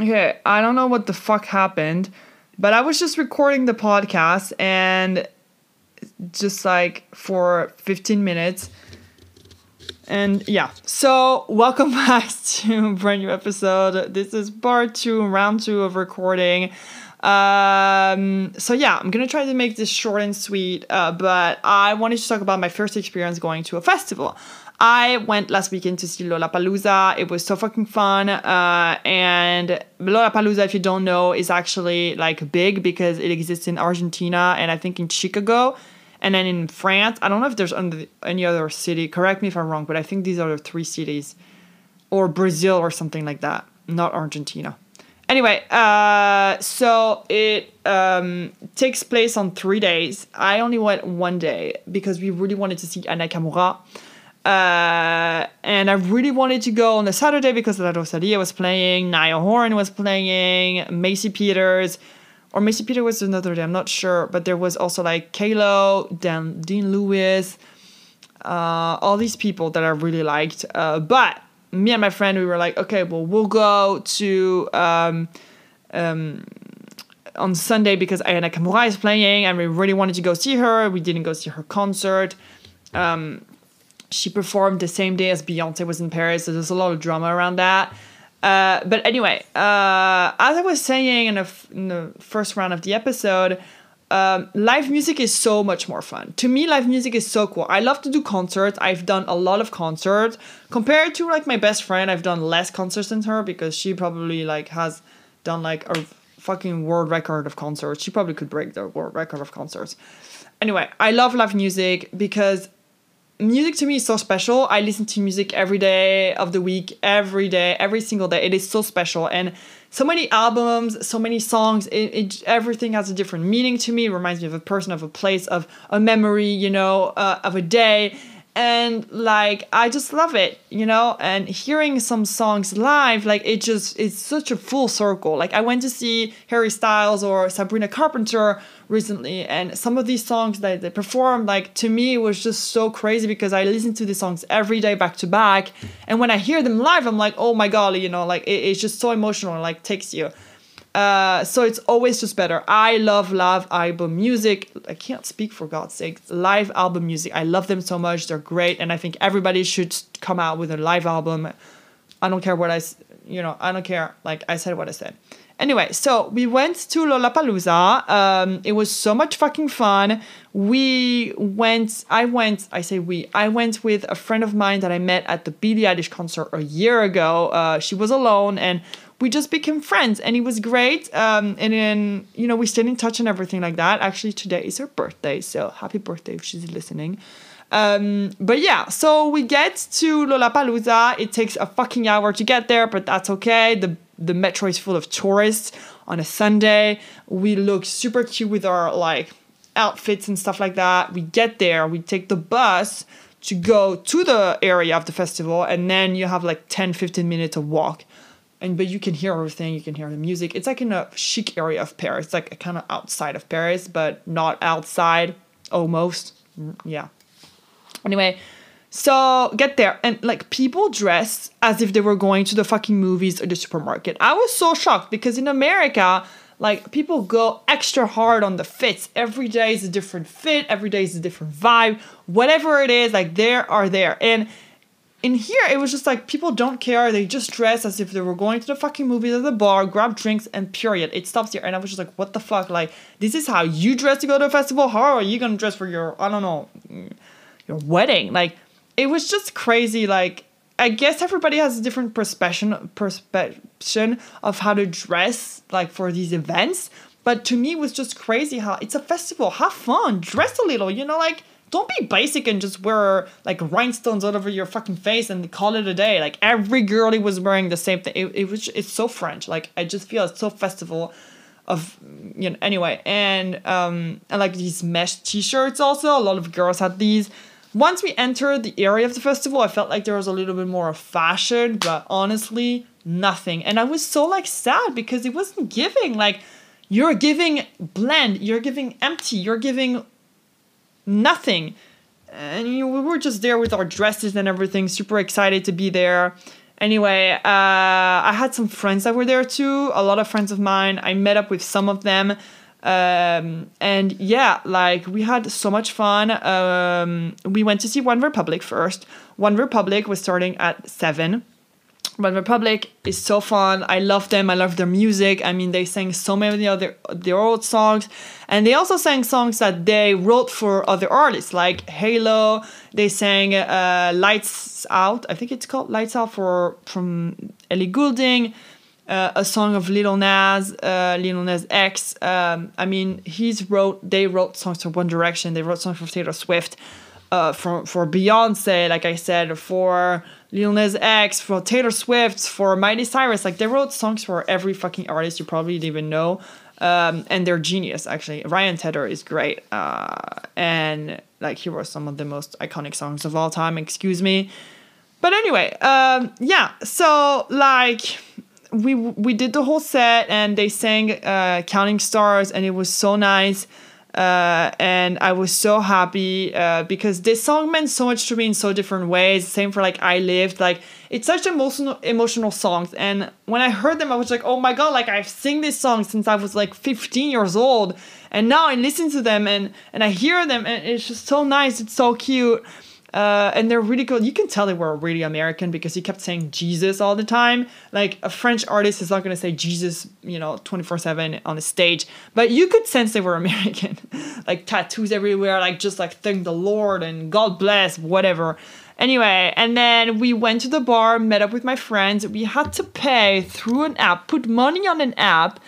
okay, I don't know what the fuck happened, but I was just recording the podcast and just like for 15 minutes. And yeah, so welcome back to brand new episode. This is part two, round two of recording. Um, so yeah, I'm gonna try to make this short and sweet, uh, but I wanted to talk about my first experience going to a festival. I went last weekend to see Lollapalooza. It was so fucking fun. Uh, and Lollapalooza, if you don't know, is actually like big because it exists in Argentina and I think in Chicago. And then in France, I don't know if there's any other city. Correct me if I'm wrong, but I think these are the three cities, or Brazil or something like that, not Argentina. Anyway, uh, so it um, takes place on three days. I only went one day because we really wanted to see Aya Nakamura. Uh, and I really wanted to go on a Saturday because La Rosalia was playing, Niall Horan was playing, Maisie Peters, or Maisie Peters was another day, I'm not sure, but there was also like Kalo, Dan, Dean Lewis, uh, all these people that I really liked. Uh, but me and my friend, we were like, okay, well, we'll go to um, um, on Sunday because Aya Nakamura is playing, and we really wanted to go see her. We didn't go see her concert. Um, she performed the same day as Beyonce was in Paris, so there's a lot of drama around that. Uh, but anyway, uh, as I was saying in, in, the first round of the episode, um, live music is so much more fun. To me, live music is so cool. I love to do concerts. I've done a lot of concerts. Compared to like my best friend, I've done less concerts than her because she probably like has done like a fucking world record of concerts. She probably could break the world record of concerts. Anyway, I love live music because music to me is so special. I listen to music every day of the week, every day, every single day. It is so special. And so many albums, so many songs, it, it everything has a different meaning to me. It reminds me of a person, of a place, of a memory, you know, uh, of a day and like i just love it you know? And hearing some songs live like it just it's such a full circle. Like i went to see harry styles or sabrina carpenter recently and some of these songs that they performed like to me it was just so crazy because i listen to these songs every day back to back. And when i hear them live i'm like oh my god you know? Like it, it's just so emotional like takes you uh, so it's always just better. I love live album music. I can't speak for God's sake. Live album music. I love them so much. They're great, and I think everybody should come out with a live album. I don't care what I, you know, I don't care. Like I said what I said. Anyway, so we went to Lollapalooza. Um, it was so much fucking fun. We went, I went, I say we, I went with a friend of mine that I met at the Billie Eilish concert a year ago. Uh, she was alone and we just became friends and it was great. Um, and then, you know, we stayed in touch and everything like that. Actually, today is her birthday, so happy birthday if she's listening. Um, but yeah, so we get to Lollapalooza. It takes a fucking hour to get there, but that's okay. The the metro is full of tourists on a Sunday. We look super cute with our like outfits and stuff like that. We get there, we take the bus to go to the area of the festival, and then you have like 10 15 minutes of walk and but you can hear everything you can hear the music. It's like in a chic area of paris it's like kind of outside of paris but not outside almost. Mm, yeah. Anyway so get there and like people dress as if they were going to the fucking movies or the supermarket. I was so shocked because in america like people go extra hard on the fits. Every day is a different fit every day is a different vibe. Whatever it is like there are there. And in here it was just like people don't care. They just dress as if they were going to the fucking movies at the bar grab drinks and period. It stops here and i was just like what the fuck? Like this is how you dress to go to a festival? How are you gonna dress for your i don't know your wedding? Like it was just crazy. Like i guess everybody has a different perception perception of how to dress like for these events. But to me it was just crazy how it's a festival. Have fun. Dress a little you know like don't be basic and just wear like rhinestones all over your fucking face and call it a day. Like every girlie was wearing the same thing. It, it was it's so French. Like I just feel it's so festival of you know anyway. And um and like these mesh t-shirts also. A lot of girls had these. Once we entered the area of the festival i felt like there was a little bit more of fashion but honestly nothing. And i was so like sad because it wasn't giving. Like you're giving blend you're giving empty. You're giving nothing. And you we were just there with our dresses and everything, super excited to be there. Anyway, uh, I had some friends that were there too. A lot of friends of mine. I met up with some of them. Um, and yeah, like we had so much fun. Um, we went to see One Republic first. One Republic was starting at 7 One Republic is so fun. I love them. I love their music. I mean, they sang so many other their, old songs. And they also sang songs that they wrote for other artists, like Halo. They sang uh, Lights Out. I think it's called Lights Out for from Ellie Goulding uh, a song of Lil Nas, uh, Lil Nas X. Um, I mean, he's wrote. They wrote songs for One Direction. They wrote songs for Taylor Swift, uh, for for Beyonce. Like I said, for Lil Nas X, for Taylor Swift, for Miley Cyrus. Like they wrote songs for every fucking artist you probably didn't even know. Um, and they're genius actually. Ryan Tedder is great, uh, and like he wrote some of the most iconic songs of all time. Excuse me. But anyway, um, yeah. So like we we did the whole set and they sang uh, Counting Stars and it was so nice. Uh, and I was so happy uh, because this song meant so much to me in so different ways. Same for like I Lived. Like it's such emotional emotional songs. And when I heard them, I was like, oh my god! Like I've sing this song since I was like 15 years old, and now I listen to them and and I hear them and it's just so nice. It's so cute. Uh, and they're really cool. You can tell they were really American because he kept saying Jesus all the time. Like a French artist is not going to say Jesus, you know, 24 7 on the stage. But you could sense they were American. like tattoos everywhere, like just like thank the Lord and God bless, whatever. Anyway, and then we went to the bar, met up with my friends. We had to pay through an app, put money on an app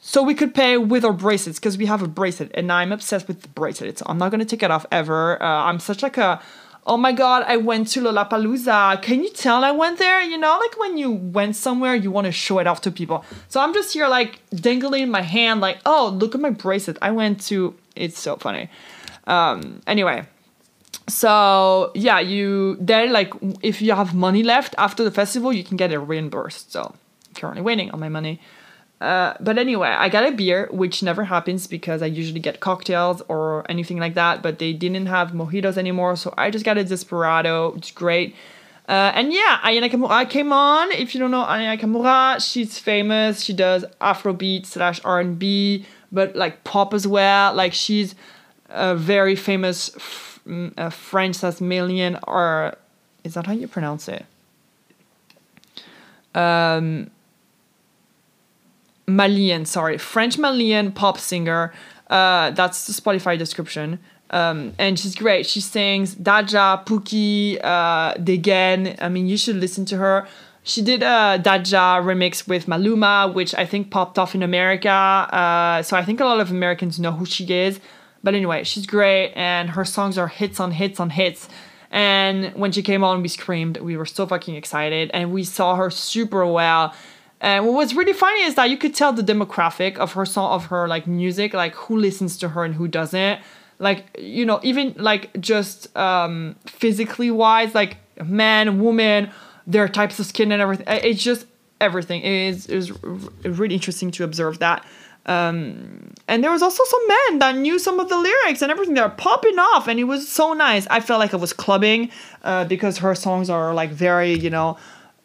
so we could pay with our bracelets because we have a bracelet and i'm obsessed with the bracelet so i'm not going to take it off ever uh, i'm such like a oh my god, I went to Lollapalooza. Can you tell I went there? You know, like when you went somewhere, you want to show it off to people. So I'm just here like dangling my hand, like, oh, look at my bracelet. I went to. It's so funny. Um, anyway, so yeah, you then like if you have money left after the festival, you can get it reimbursed. So currently waiting on my money. Uh, but anyway, I got a beer, which never happens because I usually get cocktails or anything like that, but they didn't have mojitos anymore, so I just got a Desperado, is great. Uh, and yeah, Aya Nakamura came on. If you don't know Aya Kamura, she's famous. She does Afrobeat slash R&B, but like pop as well. Like she's a very famous f- uh, French or is that how you pronounce it? Um, Malian, sorry, French Malian pop singer. Uh, that's the Spotify description. Um, and she's great. She sings Djadja, Pookie, uh, Degen. I mean, you should listen to her. She did a Djadja remix with Maluma, which I think popped off in America. Uh, so I think a lot of Americans know who she is. But anyway, she's great, and her songs are hits on hits on hits. And when she came on, we screamed. We were so fucking excited, and we saw her super well. And what was really funny is that you could tell the demographic of her song, of her like music, like who listens to her and who doesn't. Like you know, even like just um, physically wise, like man, woman, their types of skin and everything. It's just everything. It is was really interesting to observe that. Um, and there was also some men that knew some of the lyrics and everything. They're popping off, and it was so nice. I felt like I was clubbing uh, because her songs are like very, you know,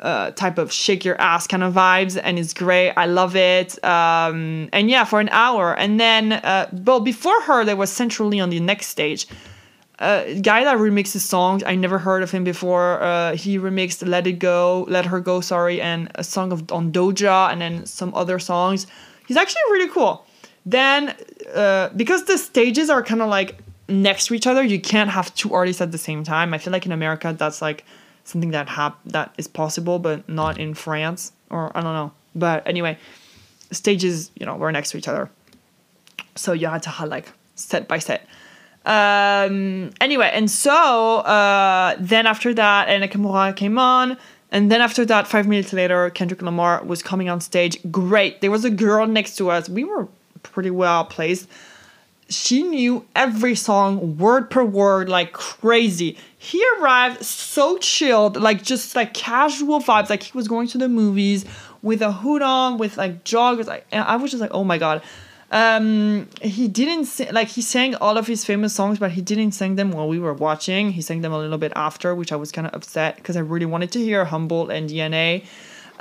uh, type of shake your ass kind of vibes, and it's great. I love it. Um, and yeah, for an hour, and then uh, well, before her there was Centrally on the next stage. A uh, guy that remixes songs. I never heard of him before. Uh, he remixed "Let It Go," "Let Her Go," sorry, and a song of on Doja, and then some other songs. He's actually really cool. Then, uh, because the stages are kind of like next to each other, you can't have two artists at the same time. I feel like in America that's like something that hap- that is possible, but not in France or I don't know. But anyway, stages you know were next to each other, so you had to have like set by set. Um, anyway, and so uh, then after that, Aya Nakamura came on. And then after that, five minutes later, Kendrick Lamar was coming on stage. Great. There was a girl next to us. We were pretty well placed she knew every song word per word like crazy. He arrived so chilled, like just like casual vibes, like he was going to the movies with a hood on, with like joggers. Like, I was just like, oh my god. Um, he didn't sing, like he sang all of his famous songs, but he didn't sing them while we were watching. He sang them a little bit after, which I was kind of upset because I really wanted to hear Humble and DNA.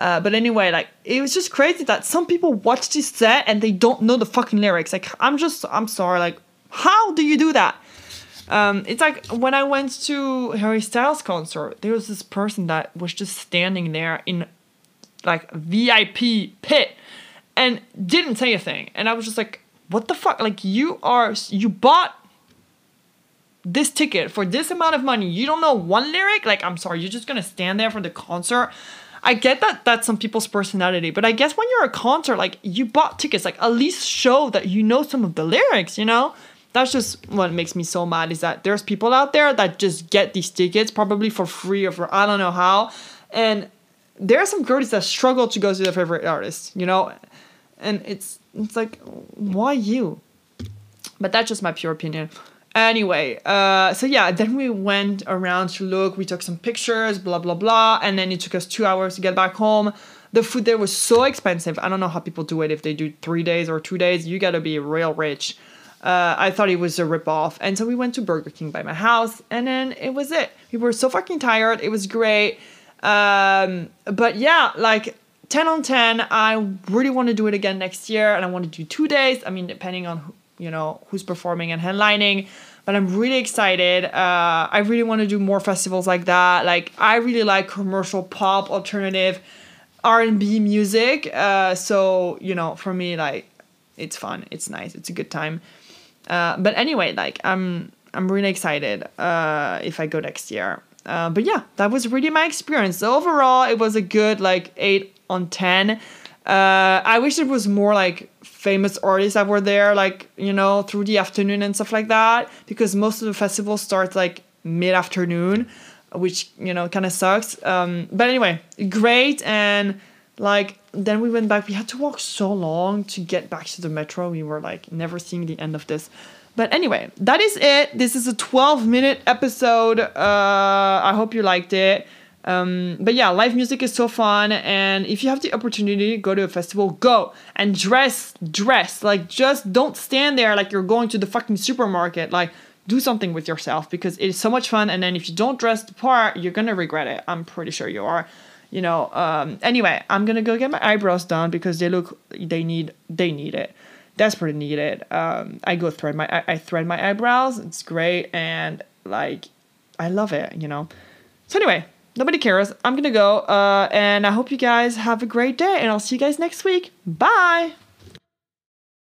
Uh, but anyway, like it was just crazy that some people watch this set and they don't know the fucking lyrics. Like I'm just, I'm sorry. Like how do you do that? Um, it's like when I went to Harry Styles concert, there was this person that was just standing there in like VIP pit and didn't say a thing. And I was just like, what the fuck? Like you are you bought this ticket for this amount of money. You don't know one lyric? Like I'm sorry, you're just to stand there for the concert. I get that that's some people's personality, but I guess when you're a concert, like you bought tickets, like at least show that you know some of the lyrics, you know? That's just what makes me so mad is that there's people out there that just get these tickets probably for free or for I don't know how. And there are some girls that struggle to go to their favorite artist, you know? and it's it's like why you but that's just my pure opinion anyway uh so yeah then we went around to look we took some pictures blah blah blah and then it took us two hours to get back home the food there was so expensive i don't know how people do it if they do three days or two days you gotta be real rich uh, I thought it was a ripoff. And so we went to Burger King by my house, and then it was it. We were so fucking tired. It was great. Um, but yeah, like 10 on 10. I really want to do it again next year and I want to do two days. I mean, depending on, you know, who's performing and headlining. But I'm really excited. Uh, I really want to do more festivals like that. Like, I really like commercial pop, alternative, R&B music. Uh, so, you know, for me, like, it's fun. It's nice. It's a good time. Uh, but anyway, like, I'm I'm really excited uh, if I go next year. Uh, but yeah, that was really my experience. So overall, it was a good like eight on 10. Uh, I wish it was more like famous artists that were there, like, you know, through the afternoon and stuff like that, because most of the festival starts like mid afternoon, which, you know, kind of sucks. Um, but anyway, great. And like, then we went back. We had to walk so long to get back to the metro. We were like never seeing the end of this. But anyway, that is it. This is a 12 minute episode. Uh, I hope you liked it. Um, but yeah, live music is so fun, and if you have the opportunity, to go to a festival, go and dress, dress. Like, just don't stand there like you're going to the fucking supermarket. Like, do something with yourself because it is so much fun. And then if you don't dress the part, you're gonna regret it. I'm pretty sure you are. You know. Um, anyway, I'm gonna go get my eyebrows done because they look, they need, they need it. Desperately need it. Um, I go thread my, I, I thread my eyebrows. It's great, and like, I love it. You know. So anyway, nobody cares. I'm gonna go. Uh, and I hope you guys have a great day, and I'll see you guys next week. Bye.